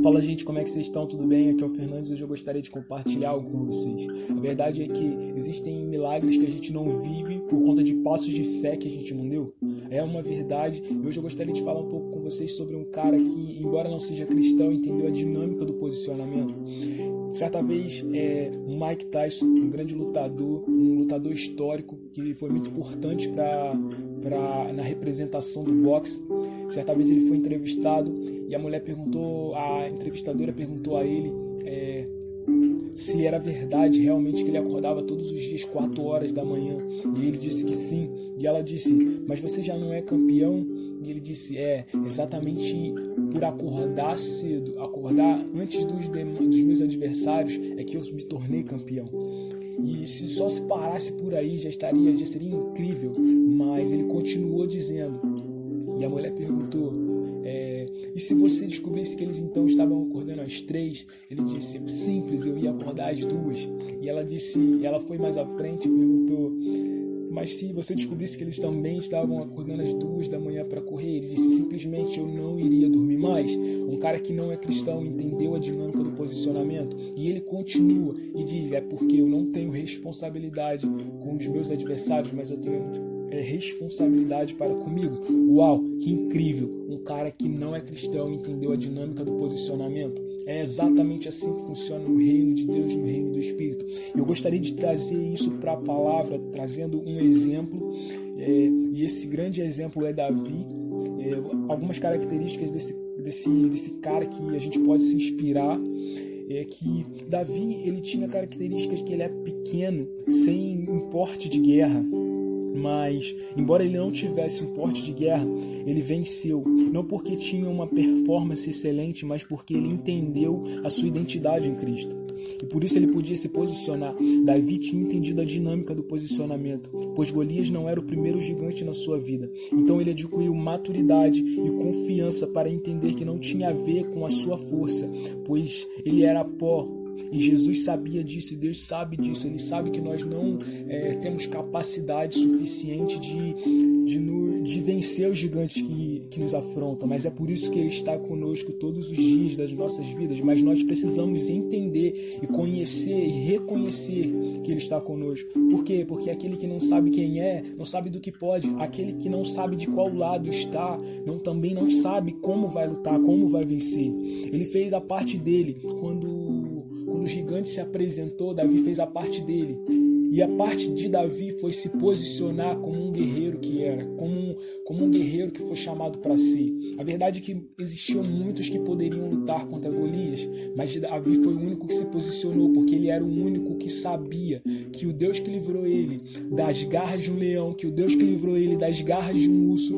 Fala gente, como é que vocês estão? Tudo bem? Aqui é o Fernandes. Hoje eu gostaria de compartilhar algo com vocês. A verdade é que existem milagres que a gente não vive por conta de passos de fé que a gente não deu. É uma verdade. E hoje eu gostaria de falar um pouco com vocês sobre um cara que, embora não seja cristão, entendeu a dinâmica do posicionamento. Certa vez, é, Mike Tyson, um grande lutador, um lutador histórico que foi muito importante para na representação do boxe. Certa vez ele foi entrevistado e a mulher perguntou, a entrevistadora perguntou a ele se era verdade realmente que ele acordava todos os dias 4 horas da manhã. E ele disse que sim. E ela disse: Mas você já não é campeão? E ele disse: É, exatamente por acordar cedo, acordar antes dos, dos meus adversários, é que eu me tornei campeão. E se só se parasse por aí já estaria, já seria incrível. Mas ele continuou dizendo. E a mulher perguntou: e se você descobrisse que eles então estavam acordando às três? Ele disse: simples, eu ia acordar às duas. E ela disse, ela foi mais à frente e perguntou: mas se você descobrisse que eles também estavam acordando às duas da manhã para correr, ele disse simplesmente eu não iria dormir mais. Um cara que não é cristão entendeu a dinâmica do posicionamento e ele continua e diz: é porque eu não tenho responsabilidade com os meus adversários, mas eu tenho é, responsabilidade para comigo. Uau, que incrível! Um cara que não é cristão entendeu a dinâmica do posicionamento. É exatamente assim que funciona no reino de Deus, no reino do Espírito. Eu gostaria de trazer isso para a palavra, trazendo um exemplo, é, e esse grande exemplo é Davi. É, algumas características desse, desse, desse cara que a gente pode se inspirar é que Davi ele tinha características que ele é pequeno, sem importe de guerra mas, embora ele não tivesse um porte de guerra, ele venceu. Não porque tinha uma performance excelente, mas porque ele entendeu a sua identidade em Cristo. E por isso ele podia se posicionar. Davi tinha entendido a dinâmica do posicionamento, pois Golias não era o primeiro gigante na sua vida. Então ele adquiriu maturidade e confiança para entender que não tinha a ver com a sua força, pois ele era pó, e Jesus sabia disso, e Deus sabe disso. Ele sabe que nós não é, temos capacidade suficiente de, de, no, de vencer os gigantes que, que nos afrontam, mas é por isso que Ele está conosco todos os dias das nossas vidas. Mas nós precisamos entender e conhecer e reconhecer que Ele está conosco. Por quê? Porque aquele que não sabe quem é, não sabe do que pode. Aquele que não sabe de qual lado está, não também não sabe como vai lutar, como vai vencer. Ele fez a parte dele quando quando o gigante se apresentou, Davi fez a parte dele. E a parte de Davi foi se posicionar como um guerreiro que era, como um, como um guerreiro que foi chamado para ser. A verdade é que existiam muitos que poderiam lutar contra Golias, mas Davi foi o único que se posicionou, porque ele era o único que sabia que o Deus que livrou ele das garras de um leão, que o Deus que livrou ele das garras de um urso,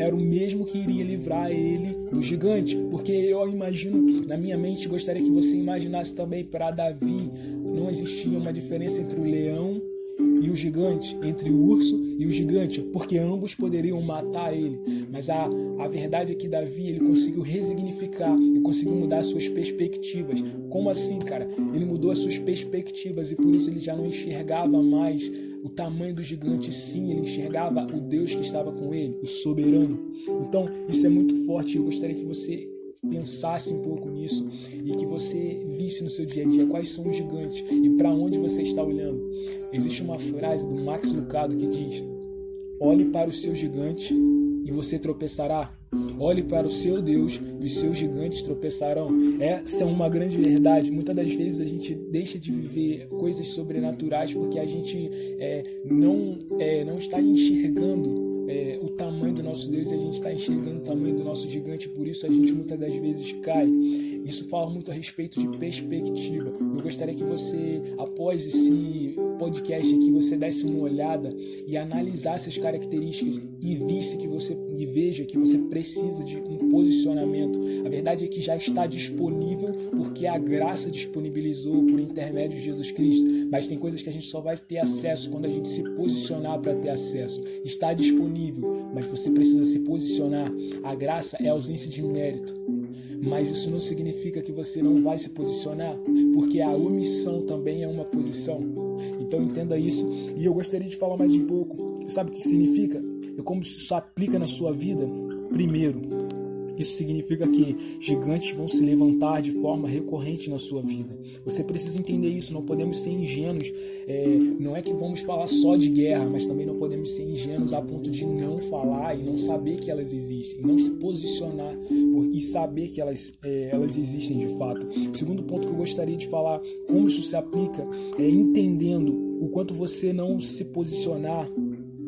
era o mesmo que iria livrar ele do gigante. Porque eu imagino, na minha mente, gostaria que você imaginasse também para Davi, não existia uma diferença entre o leão e o gigante, entre o urso e o gigante, porque ambos poderiam matar ele. Mas a, a verdade é que Davi ele conseguiu resignificar e conseguiu mudar as suas perspectivas. Como assim, cara? Ele mudou as suas perspectivas e por isso ele já não enxergava mais o tamanho do gigante, sim, ele enxergava o Deus que estava com ele, o soberano. Então, isso é muito forte. Eu gostaria que você pensasse um pouco nisso e que você visse no seu dia a dia quais são os gigantes e para onde você está olhando. Existe uma frase do Max Lucado que diz: Olhe para o seu gigante e você tropeçará. Olhe para o seu Deus e os seus gigantes tropeçarão. Essa é uma grande verdade. Muitas das vezes a gente deixa de viver coisas sobrenaturais porque a gente é, não, é, não está enxergando é, o tamanho do nosso Deus e a está enxergando o tamanho do nosso gigante, por isso a gente muitas das vezes cai. Isso fala muito a respeito de perspectiva. Eu gostaria que você, após esse podcast aqui, você desse uma olhada e analisasse as características e visse que você e veja que você precisa de um posicionamento. A verdade é que já está disponível porque a graça disponibilizou por intermédio de Jesus Cristo. Mas tem coisas que a gente só vai ter acesso quando a gente se posicionar para ter acesso. Está disponível, mas você precisa se posicionar. A graça é a ausência de mérito. Mas isso não significa que você não vai se posicionar, porque a omissão também é uma posição. Então entenda isso. E eu gostaria de falar mais um pouco. Sabe o que significa? E como isso aplica na sua vida? Primeiro, Isso significa que gigantes vão se levantar de forma recorrente na sua vida. Você precisa entender isso. Não podemos ser ingênuos. É, não é que vamos falar só de guerra, mas também não podemos ser ingênuos a ponto de não falar e não saber que elas existem, não se posicionar por, e saber que elas, é, elas existem de fato. O segundo ponto que eu gostaria de falar, como isso se aplica, é entendendo o quanto você não se posicionar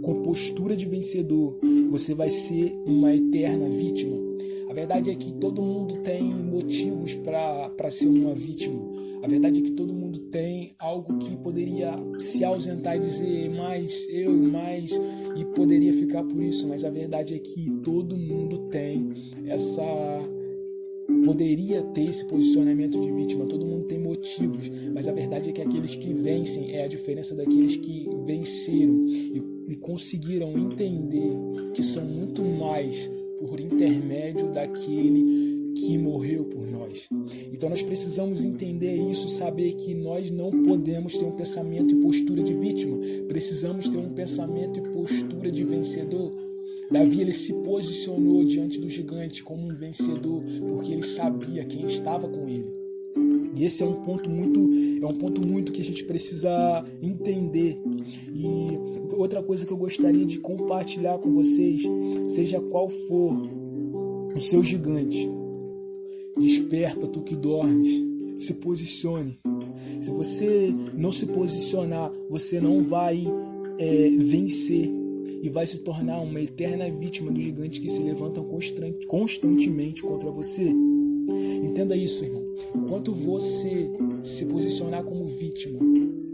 com postura de vencedor, você vai ser uma eterna vítima. A verdade é que todo mundo tem motivos para ser uma vítima. A verdade é que todo mundo tem algo que poderia se ausentar e dizer mais eu, mais e poderia ficar por isso, mas a verdade é que todo mundo tem essa poderia ter esse posicionamento de vítima, todo mundo tem motivos, mas a verdade é que aqueles que vencem é a diferença daqueles que venceram e, e conseguiram entender que são muito mais por intermédio daquele que morreu por nós. Então nós precisamos entender isso, saber que nós não podemos ter um pensamento e postura de vítima, precisamos ter um pensamento e postura de vencedor. Davi ele se posicionou diante do gigante como um vencedor, porque ele sabia quem estava com ele. E esse é um ponto muito, é um ponto muito que a gente precisa entender. E outra coisa que eu gostaria de compartilhar com vocês, seja qual for o seu gigante, desperta tu que dormes, se posicione. Se você não se posicionar, você não vai é, vencer e vai se tornar uma eterna vítima dos gigantes que se levantam constantemente contra você. Entenda isso, irmão. Enquanto você se posicionar como vítima,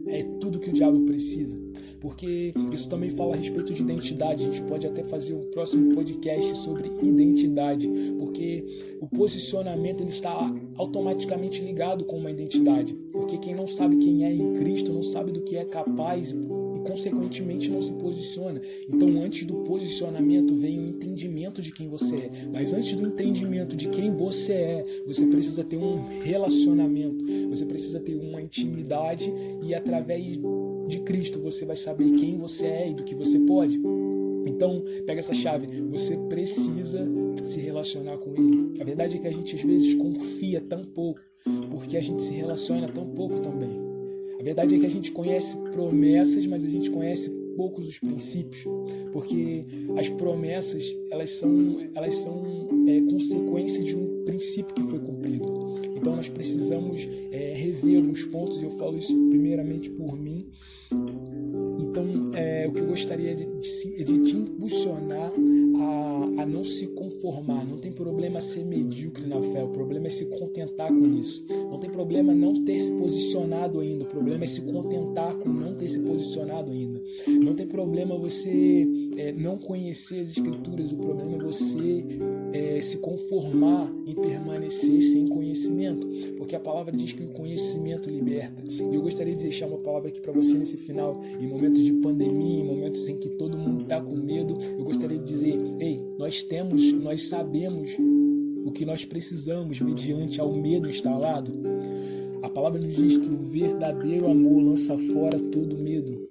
é tudo que o diabo precisa. Porque isso também fala a respeito de identidade. A gente pode até fazer um próximo podcast sobre identidade, porque o posicionamento ele está automaticamente ligado com uma identidade. Porque quem não sabe quem é em Cristo não sabe do que é capaz consequentemente não se posiciona. Então, antes do posicionamento vem o entendimento de quem você é. Mas antes do entendimento de quem você é, você precisa ter um relacionamento, você precisa ter uma intimidade e através de Cristo você vai saber quem você é e do que você pode. Então, pega essa chave. Você precisa se relacionar com Ele. A verdade é que a gente às vezes confia tão pouco, porque a gente se relaciona tão pouco também. Verdade é que a gente conhece promessas, mas a gente conhece poucos os princípios, porque as promessas elas são elas são é, consequência de um princípio que foi cumprido. Então nós precisamos é, rever alguns pontos e eu falo isso primeiramente por mim. Então é, o que eu gostaria de, de, de te impulsionar a, a não se conformar. Não tem problema ser medíocre na fé, o problema é se contentar com isso. Não tem problema não ter se posicionado ainda, o problema é se contentar com não ter se posicionado ainda. Não tem problema você é, não conhecer as escrituras, o problema é você é, se conformar em permanecer sem conhecimento, porque a palavra diz que o conhecimento liberta. E eu gostaria de deixar uma palavra aqui para você nesse final, em momentos de pandemia, em momentos em que todo mundo está com medo, eu gostaria de dizer: ei, nós temos, nós sabemos o que nós precisamos mediante ao medo instalado. A palavra nos diz que o verdadeiro amor lança fora todo medo.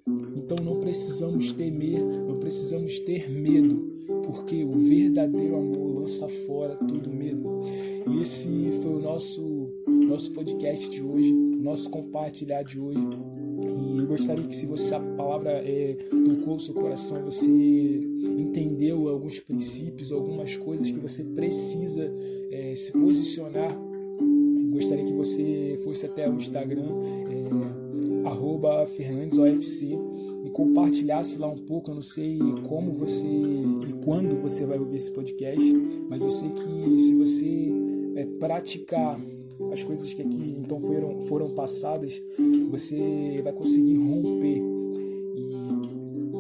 Então não precisamos temer, não precisamos ter medo, porque o verdadeiro amor lança fora todo medo. E esse foi o nosso nosso podcast de hoje, nosso compartilhar de hoje. E eu gostaria que se você a palavra é, tocou o seu coração, você entendeu alguns princípios, algumas coisas que você precisa é, se posicionar. Eu gostaria que você fosse até o Instagram, é, FernandesOFC, e compartilhasse lá um pouco. Eu não sei como você e quando você vai ouvir esse podcast, mas eu sei que se você é, praticar as coisas que aqui então foram, foram passadas, você vai conseguir romper. E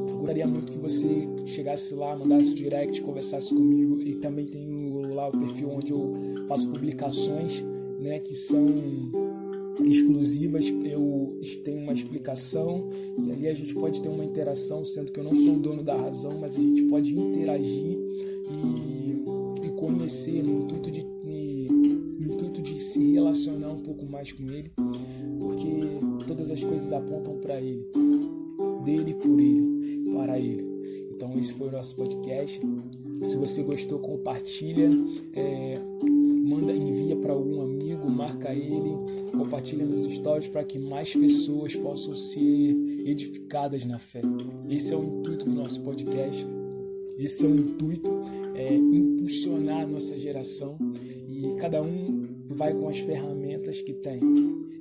eu gostaria muito que você chegasse lá, mandasse o direct, conversasse comigo. E também tenho lá o perfil onde eu faço publicações né, que são exclusivas. Eu tenho uma explicação e ali a gente pode ter uma interação, sendo que eu não sou o dono da razão, mas a gente pode interagir e, e conhecer no intuito de se relacionar um pouco mais com Ele, porque todas as coisas apontam para Ele, dele por Ele, para Ele. Então esse foi o nosso podcast. Se você gostou, compartilha, é, manda, envia para algum amigo, marca ele, compartilha nos stories para que mais pessoas possam ser edificadas na fé. Esse é o intuito do nosso podcast. Esse é o intuito, é impulsionar a nossa geração e cada um vai com as ferramentas que tem.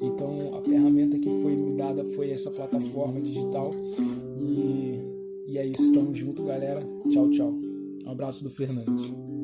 Então, a ferramenta que foi me dada foi essa plataforma digital. E, e é isso. Tamo junto, galera. Tchau, tchau. Um abraço do Fernandes.